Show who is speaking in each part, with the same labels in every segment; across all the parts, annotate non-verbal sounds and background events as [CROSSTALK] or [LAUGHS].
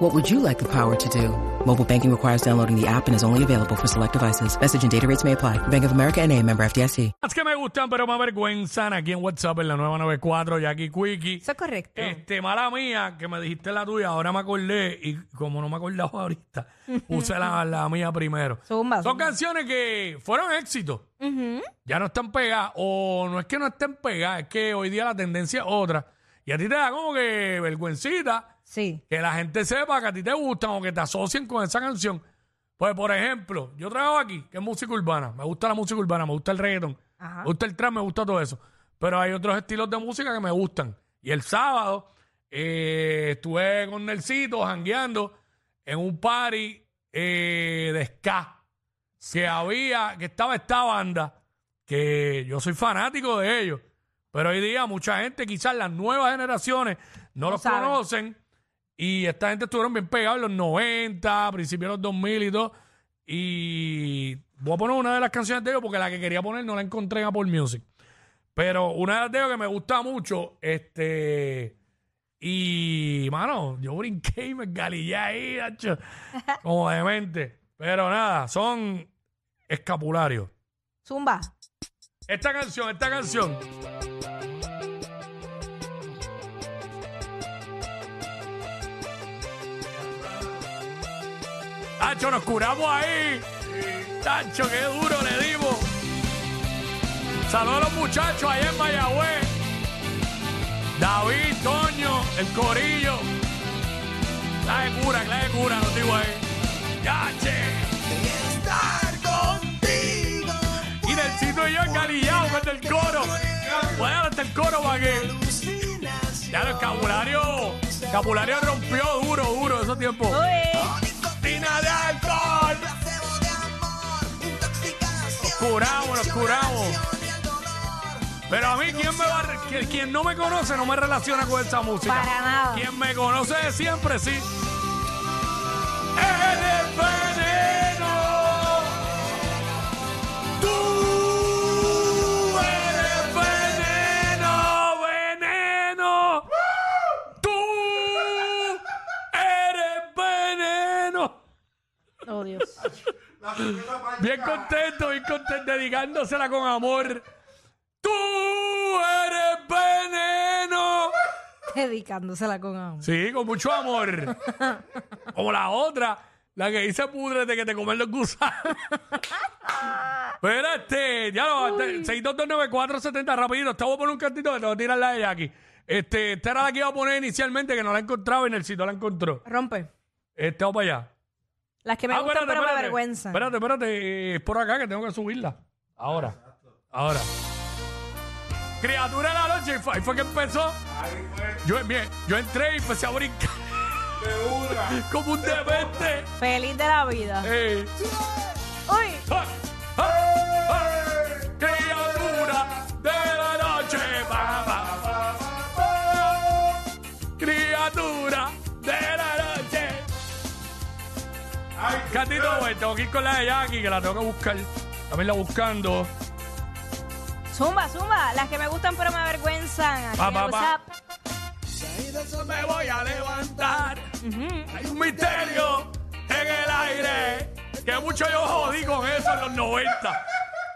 Speaker 1: What would you like the power to do? Mobile banking requires downloading the app and is only available for select devices. Message and data rates may apply. Bank of America and a member FDIC.
Speaker 2: Las que me gustan, pero me avergüenzan aquí en WhatsApp en la 994, Jackie Quickie.
Speaker 3: Eso es correcto.
Speaker 2: Este, mala mía, que me dijiste la tuya, ahora me acordé y como no me acordaba ahorita, [LAUGHS] puse la, la mía primero.
Speaker 3: Zumba,
Speaker 2: Son
Speaker 3: zumba.
Speaker 2: canciones que fueron éxitos. Ya no están pegadas, o no es que no estén pegadas, es que hoy día la tendencia es otra. Y a ti te da como que vergüencita
Speaker 3: Sí.
Speaker 2: que la gente sepa que a ti te gustan o que te asocien con esa canción. Pues, por ejemplo, yo trabajo aquí, que es música urbana. Me gusta la música urbana, me gusta el reggaeton, me gusta el trap, me gusta todo eso. Pero hay otros estilos de música que me gustan. Y el sábado eh, estuve con Nelsito jangueando en un party eh, de ska que había, que estaba esta banda, que yo soy fanático de ellos. Pero hoy día mucha gente, quizás las nuevas generaciones, no,
Speaker 3: No
Speaker 2: los
Speaker 3: saben.
Speaker 2: conocen. Y esta gente estuvieron bien pegados en los 90, principios de los 2000 y todo. Y voy a poner una de las canciones de ellos porque la que quería poner no la encontré en Apple Music. Pero una de las de ellos que me gusta mucho, este... Y, mano, yo brinqué y me galillé ahí, hacho, [LAUGHS] como demente. Pero nada, son escapularios.
Speaker 3: Zumba.
Speaker 2: Esta canción, esta canción. Tacho, nos curamos ahí. Tacho, qué duro le dimos. Saludos a los muchachos allá en Mayagüez. David, Toño, el Corillo. La de cura, la de cura, los digo ahí. ¡Yache! Y Nelsito y yo engalillados con el coro. Voy a hasta el coro para. Ya el escapulario. Escapulario rompió duro, duro esos tiempos. De alcohol. Curamos, nos curamos. Pero a mí, ¿quién, me va, que- quien no me conoce no me relaciona con esa música.
Speaker 3: Para nada.
Speaker 2: Quien me conoce de siempre, sí. Bien contento, bien contento, dedicándosela con amor. Tú eres veneno.
Speaker 3: Dedicándosela con amor.
Speaker 2: Sí, con mucho amor. Como la otra, la que dice pudrete que te comen los gusanos. Pero este, ya lo, 6229470, rapidito. Te voy a poner un cantito que te voy a tirar la de Jackie. Este, esta era la que iba a poner inicialmente, que no la encontraba y en el sitio la encontró.
Speaker 3: Rompe.
Speaker 2: Este, vamos para allá.
Speaker 3: Las que me
Speaker 2: Ah,
Speaker 3: gustan, pero me avergüenzan.
Speaker 2: Espérate, espérate. eh, Es por acá que tengo que subirla. Ahora. Ahora. Criatura de la noche. y fue- Ahí fue que empezó. Yo, bien, yo entré y empecé a brincar. [LAUGHS] Como un demente.
Speaker 3: Feliz de la vida.
Speaker 2: Eh.
Speaker 3: Uy.
Speaker 2: Güey, tengo que ir con la de Jackie, que la tengo que buscar. También la buscando.
Speaker 3: Zumba, zumba. Las que me gustan, pero me avergüenzan. Aquí
Speaker 2: Pa,
Speaker 3: en
Speaker 2: pa, pa.
Speaker 3: WhatsApp.
Speaker 2: Me voy a levantar. Hay un misterio en el aire. Que mucho yo jodí con eso en los 90.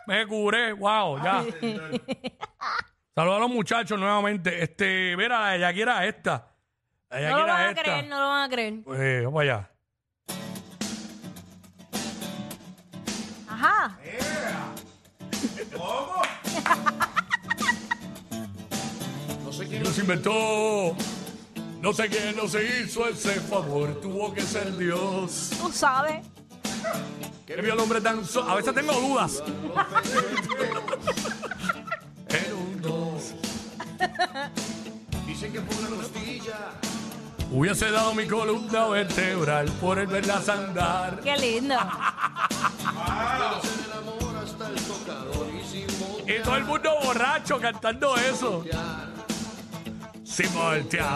Speaker 2: Me curé, wow, ya. [LAUGHS] Saludos a los muchachos nuevamente. Este, mira, la de Jackie era esta. La de
Speaker 3: No
Speaker 2: Jackie
Speaker 3: lo
Speaker 2: era
Speaker 3: van a
Speaker 2: esta.
Speaker 3: creer, no lo van a creer.
Speaker 2: Pues, vamos allá.
Speaker 3: Ajá.
Speaker 2: No se inventó. No sé quién nos hizo ese favor. Tuvo que ser Dios.
Speaker 3: Tú sabes.
Speaker 2: Que vio al hombre tan so- A veces tengo dudas. Era un dos.
Speaker 4: Dicen que por una costilla
Speaker 2: Hubiese dado mi columna vertebral por el verlas andar.
Speaker 3: Qué lindo.
Speaker 4: y
Speaker 2: todo el mundo borracho cantando eso. Sin voltear.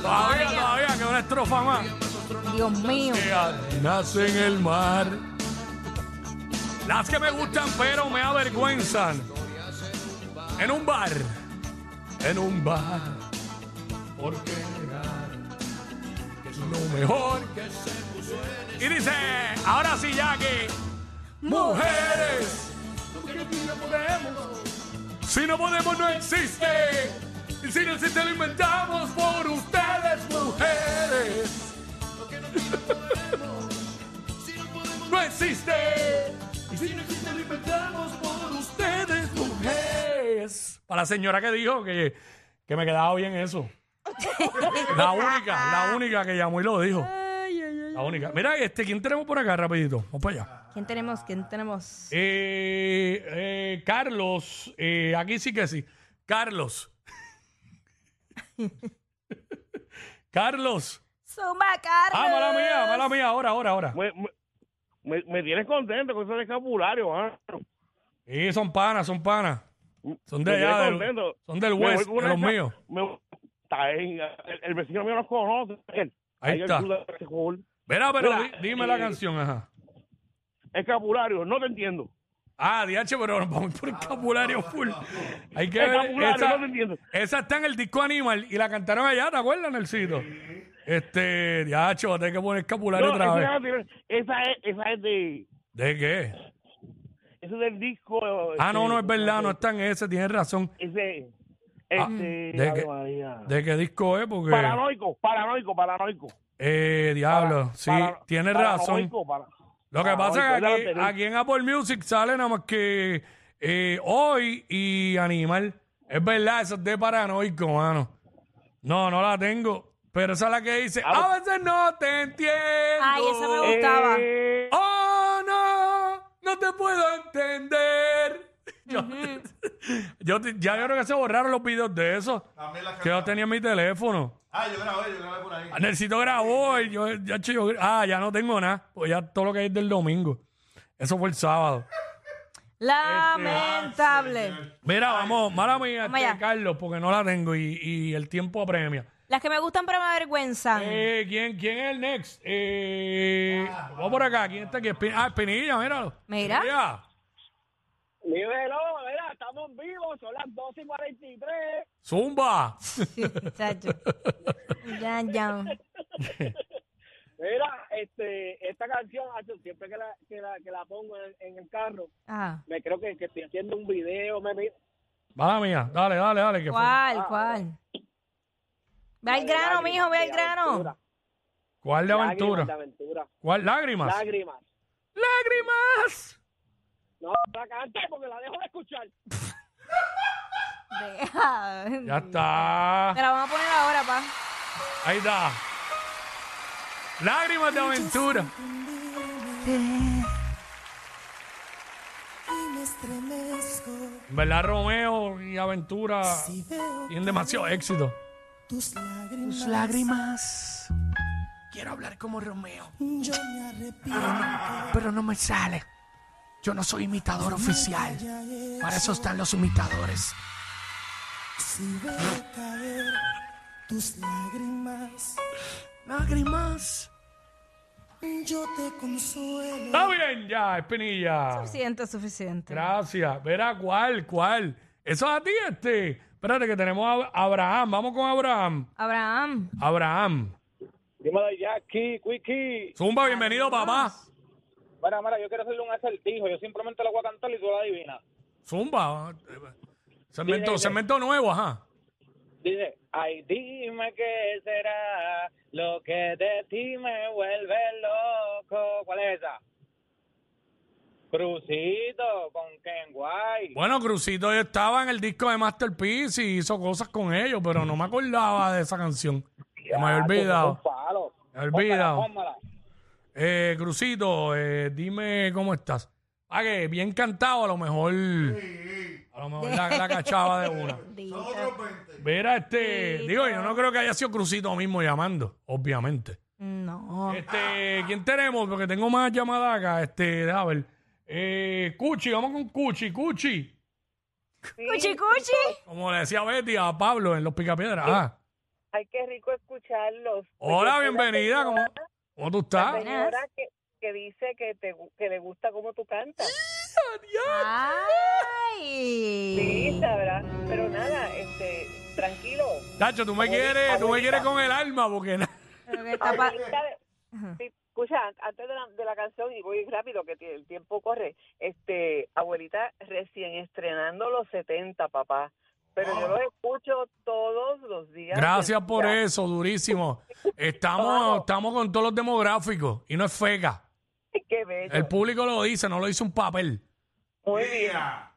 Speaker 2: Todavía, todavía, que una estrofa más.
Speaker 3: Dios mío.
Speaker 2: nace en el mar. Las que me gustan pero me avergüenzan. En un bar. En un bar. Porque negar que es lo mejor que se puso en Y dice, ahora sí ya que mujeres. Si no podemos no existe. Y si no existe lo inventamos por ustedes, mujeres. no existe. Y si no existe, lo inventamos por. Para la señora que dijo que, que me quedaba bien eso. La única, la única que llamó y lo dijo.
Speaker 3: Ay, ay, ay.
Speaker 2: La única. Mira, este, ¿quién tenemos por acá rapidito? Vamos para allá.
Speaker 3: ¿Quién tenemos? ¿Quién tenemos?
Speaker 2: Eh, eh, Carlos, eh, aquí sí que sí. Carlos. [LAUGHS] Carlos.
Speaker 3: Zumba, Carlos.
Speaker 2: Ah, mala mía, mala mía. Ahora, ahora, ahora.
Speaker 4: Me, me, tienes contento con ese escapulario, mano.
Speaker 2: Sí, son panas, son panas. Son de allá, del, son del West, de los míos.
Speaker 4: el, el vecino mío nos conoce. él.
Speaker 2: Ahí está. Mira, pero
Speaker 4: Mira,
Speaker 2: di- dime la
Speaker 4: eh,
Speaker 2: canción, ajá.
Speaker 4: Escapulario, no te entiendo.
Speaker 2: Ah, DH, pero vamos por escapulario full. Hay que ver.
Speaker 4: Escapulario,
Speaker 2: Esa,
Speaker 4: no te entiendo.
Speaker 2: esa está en el disco Animal y la cantaron allá, ¿te acuerdas, Nelsito? Este, DH, va a tener que poner escapulario
Speaker 4: No,
Speaker 2: otra vez.
Speaker 4: esa es, esa es de,
Speaker 2: ¿De qué?
Speaker 4: Ese es del disco.
Speaker 2: Ah, no,
Speaker 4: este,
Speaker 2: no, es verdad, no está en ese, tienes razón.
Speaker 4: Ese,
Speaker 2: Ah,
Speaker 4: este,
Speaker 2: ¿de qué?
Speaker 4: María.
Speaker 2: ¿De qué disco es? Porque.
Speaker 4: Paranoico, paranoico, paranoico.
Speaker 2: Eh, diablo,
Speaker 4: Para-
Speaker 2: sí,
Speaker 4: para-
Speaker 2: tienes razón. Lo que pasa es que aquí, aquí en Apple Music sale nada más que eh, hoy y Animal. Es verdad, eso es de paranoico, mano. No, no la tengo. Pero esa es la que dice, a veces no te entiendo.
Speaker 3: Ay, esa me gustaba.
Speaker 4: Eh,
Speaker 2: Oh, no, te puedo entender. Yo, ya yo creo que se borraron los videos de eso. Que yo tenía en mi teléfono.
Speaker 5: Ah, yo grabé, yo grabé por ahí.
Speaker 2: Necesito grabó y yo, ya, yo, ah, ya no tengo nada. Pues ya todo lo que hay es del domingo. Eso fue el sábado.
Speaker 3: Lamentable.
Speaker 2: Mira, vamos, mala mía, este. Carlos, porque no la tengo y, y el tiempo apremia.
Speaker 3: Las que me gustan pero me avergüenzan.
Speaker 2: Eh, ¿quién, ¿Quién es el next? Eh, vamos por acá. ¿Quién está aquí? Ah, Espinilla, míralo.
Speaker 3: Mira.
Speaker 2: Espinilla.
Speaker 4: Dímelo, mira, estamos vivos, son las 12 y 43.
Speaker 2: Zumba.
Speaker 3: Chacho. [LAUGHS] Ya, ya.
Speaker 4: Mira, este, esta canción, hacho, siempre que la, que la, que la pongo en, en el carro,
Speaker 3: Ah.
Speaker 4: me creo que, que estoy haciendo un video, me,
Speaker 2: Mala mía. Dale, dale, dale. Que fue-
Speaker 3: ¿Cuál? ¿Cuál? Ve al grano, mijo, ve al grano.
Speaker 2: ¿Cuál de aventura?
Speaker 4: Lágrimas de aventura.
Speaker 2: ¿Cuál? ¿Lágrimas?
Speaker 4: Lágrimas.
Speaker 2: ¡Lágrimas!
Speaker 4: No, la cante porque la dejo de escuchar.
Speaker 3: Deja.
Speaker 2: Ya está.
Speaker 3: Me la vamos a poner ahora, pa.
Speaker 2: Ahí está. Lágrimas de aventura. En verdad, Romeo y Aventura tienen demasiado éxito.
Speaker 6: Tus lágrimas,
Speaker 2: Tus lágrimas. Quiero hablar como Romeo,
Speaker 6: yo me arrepiento.
Speaker 2: pero no me sale. Yo no soy imitador oficial. Para eso están los imitadores.
Speaker 6: Si veo caer tus lágrimas,
Speaker 2: Lágrimas.
Speaker 6: yo te consuelo.
Speaker 2: Está bien ya, Espinilla.
Speaker 3: Suficiente, suficiente.
Speaker 2: Gracias. Verá, ¿cuál? ¿Cuál? Eso es a ti, este. Espérate, que tenemos a Abraham. Vamos con Abraham.
Speaker 3: Abraham.
Speaker 2: Abraham.
Speaker 4: Dímelo, Jackie, Quickie.
Speaker 2: Zumba, bienvenido, papá.
Speaker 4: Mira, mira, yo quiero hacerle un acertijo. Yo simplemente lo voy a cantar y tú lo adivinas.
Speaker 2: Zumba. Segmento,
Speaker 4: dile.
Speaker 2: segmento nuevo, ajá.
Speaker 4: Dice, ay, dime qué será lo que de ti me vuelve loco. ¿Cuál es esa? Crucito con Ken White.
Speaker 2: Bueno, Crucito estaba en el disco de Masterpiece y hizo cosas con ellos, pero no me acordaba de esa canción. Me había olvidado. Me había olvidado.
Speaker 4: Póngala, póngala.
Speaker 2: Eh, Crucito, eh, dime cómo estás. Ah, que bien cantado, a lo mejor. A lo mejor la, la cachaba de una. [LAUGHS]
Speaker 5: Son otros 20.
Speaker 2: Mira, este. Digo, yo no creo que haya sido Crucito mismo llamando, obviamente.
Speaker 3: No.
Speaker 2: Este, ¿quién tenemos? Porque tengo más llamadas acá. Este, déjame ver. Eh, Cuchi, vamos con Cuchi. Cuchi.
Speaker 3: Cuchi, cuchi.
Speaker 2: Como le decía Betty a Pablo en Los Picapiedras. Ah.
Speaker 5: Ay, qué rico escucharlos.
Speaker 2: Hola,
Speaker 5: la
Speaker 2: bienvenida. ¿Cómo,
Speaker 5: señora-
Speaker 2: cómo tú
Speaker 5: La
Speaker 2: estás?
Speaker 3: Buenas.
Speaker 5: señora que, que dice que, te, que le gusta cómo tú cantas. Sí,
Speaker 3: Ay.
Speaker 5: sabrá. Pero nada, este, tranquilo.
Speaker 2: Tacho, tú me quieres, tú me quieres con el alma porque na-
Speaker 3: Pero que [LAUGHS] está pa-
Speaker 5: Abuelita de- sí, escucha, an- antes de la, de la canción, y voy rápido que el tiempo corre, este, abuelita recién estrenando los 70, papá. Pero yo los escucho todos los días.
Speaker 2: Gracias por
Speaker 5: día.
Speaker 2: eso, durísimo. [LAUGHS] Estamos, estamos con todos los demográficos y no es feca.
Speaker 5: Qué bello.
Speaker 2: El público lo dice, no lo dice un papel.
Speaker 5: Muy bien.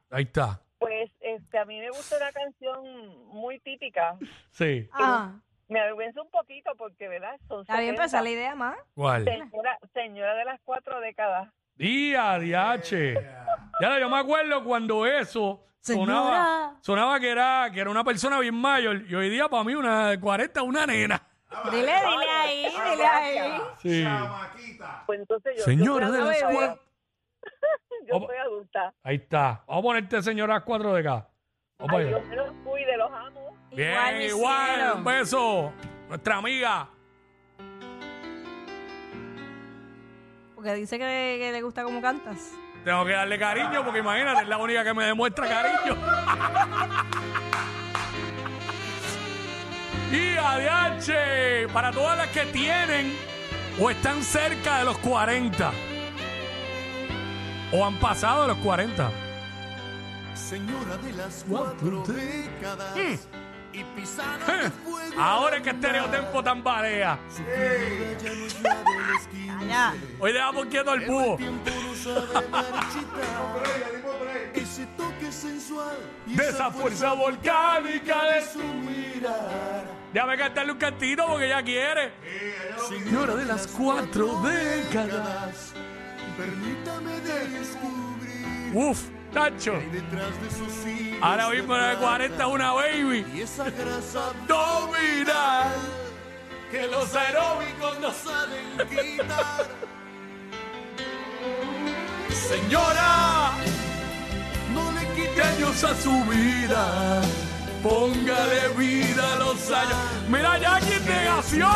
Speaker 2: Ahí está.
Speaker 5: Pues este, a mí me gusta una canción muy típica.
Speaker 2: Sí.
Speaker 3: Ah,
Speaker 5: Me avergüenza un poquito porque, ¿verdad? Son
Speaker 3: está bien,
Speaker 5: 70.
Speaker 3: pero esa es la idea más.
Speaker 2: ¿Cuál?
Speaker 5: Señora, señora de las cuatro décadas.
Speaker 2: Día, diache. Ya yo me acuerdo cuando eso sonaba,
Speaker 3: Señora.
Speaker 2: sonaba que era, que era una persona bien mayor y hoy día para mí una de 40 una nena.
Speaker 3: Dile, dile ahí, dile ahí.
Speaker 2: Sí.
Speaker 5: Pues entonces yo,
Speaker 2: Señora
Speaker 5: yo
Speaker 2: de
Speaker 5: soy
Speaker 2: las
Speaker 5: adulta,
Speaker 2: cuatro. [LAUGHS]
Speaker 5: Yo soy adulta.
Speaker 2: Ahí está. Vamos a ponerte señora 4 de acá. Vamos
Speaker 5: Ay,
Speaker 2: allá.
Speaker 5: Dios
Speaker 2: Bien,
Speaker 3: Igual, mi
Speaker 2: igual.
Speaker 3: cielo.
Speaker 2: Un beso. Nuestra amiga.
Speaker 3: Porque dice que, que le gusta cómo cantas.
Speaker 2: Tengo que darle cariño porque imagínate, es la única que me demuestra cariño. [LAUGHS] y ADH, para todas las que tienen o están cerca de los 40 o han pasado de los 40.
Speaker 6: Señora de las cuatro décadas fuego.
Speaker 2: Ahora es que Estereotempo.
Speaker 6: Ya 15.
Speaker 3: Allá.
Speaker 2: Hoy dejamos quieto al búho.
Speaker 6: Ese toque sensual y
Speaker 2: De esa fuerza volcánica de su...
Speaker 6: su mirar.
Speaker 2: Déjame cantarle un cantito porque ella quiere.
Speaker 6: Señora de las cuatro décadas, permítame descubrir
Speaker 2: Uf, Tacho. Ahora mismo la de 40 es una baby.
Speaker 6: y esa grasa
Speaker 2: Abdominal. Que los aeróbicos no
Speaker 6: saben [LAUGHS] quitar.
Speaker 2: Señora,
Speaker 6: No le quite
Speaker 2: años a su vida. Póngale vida a los años. Mira, Jackie en negación.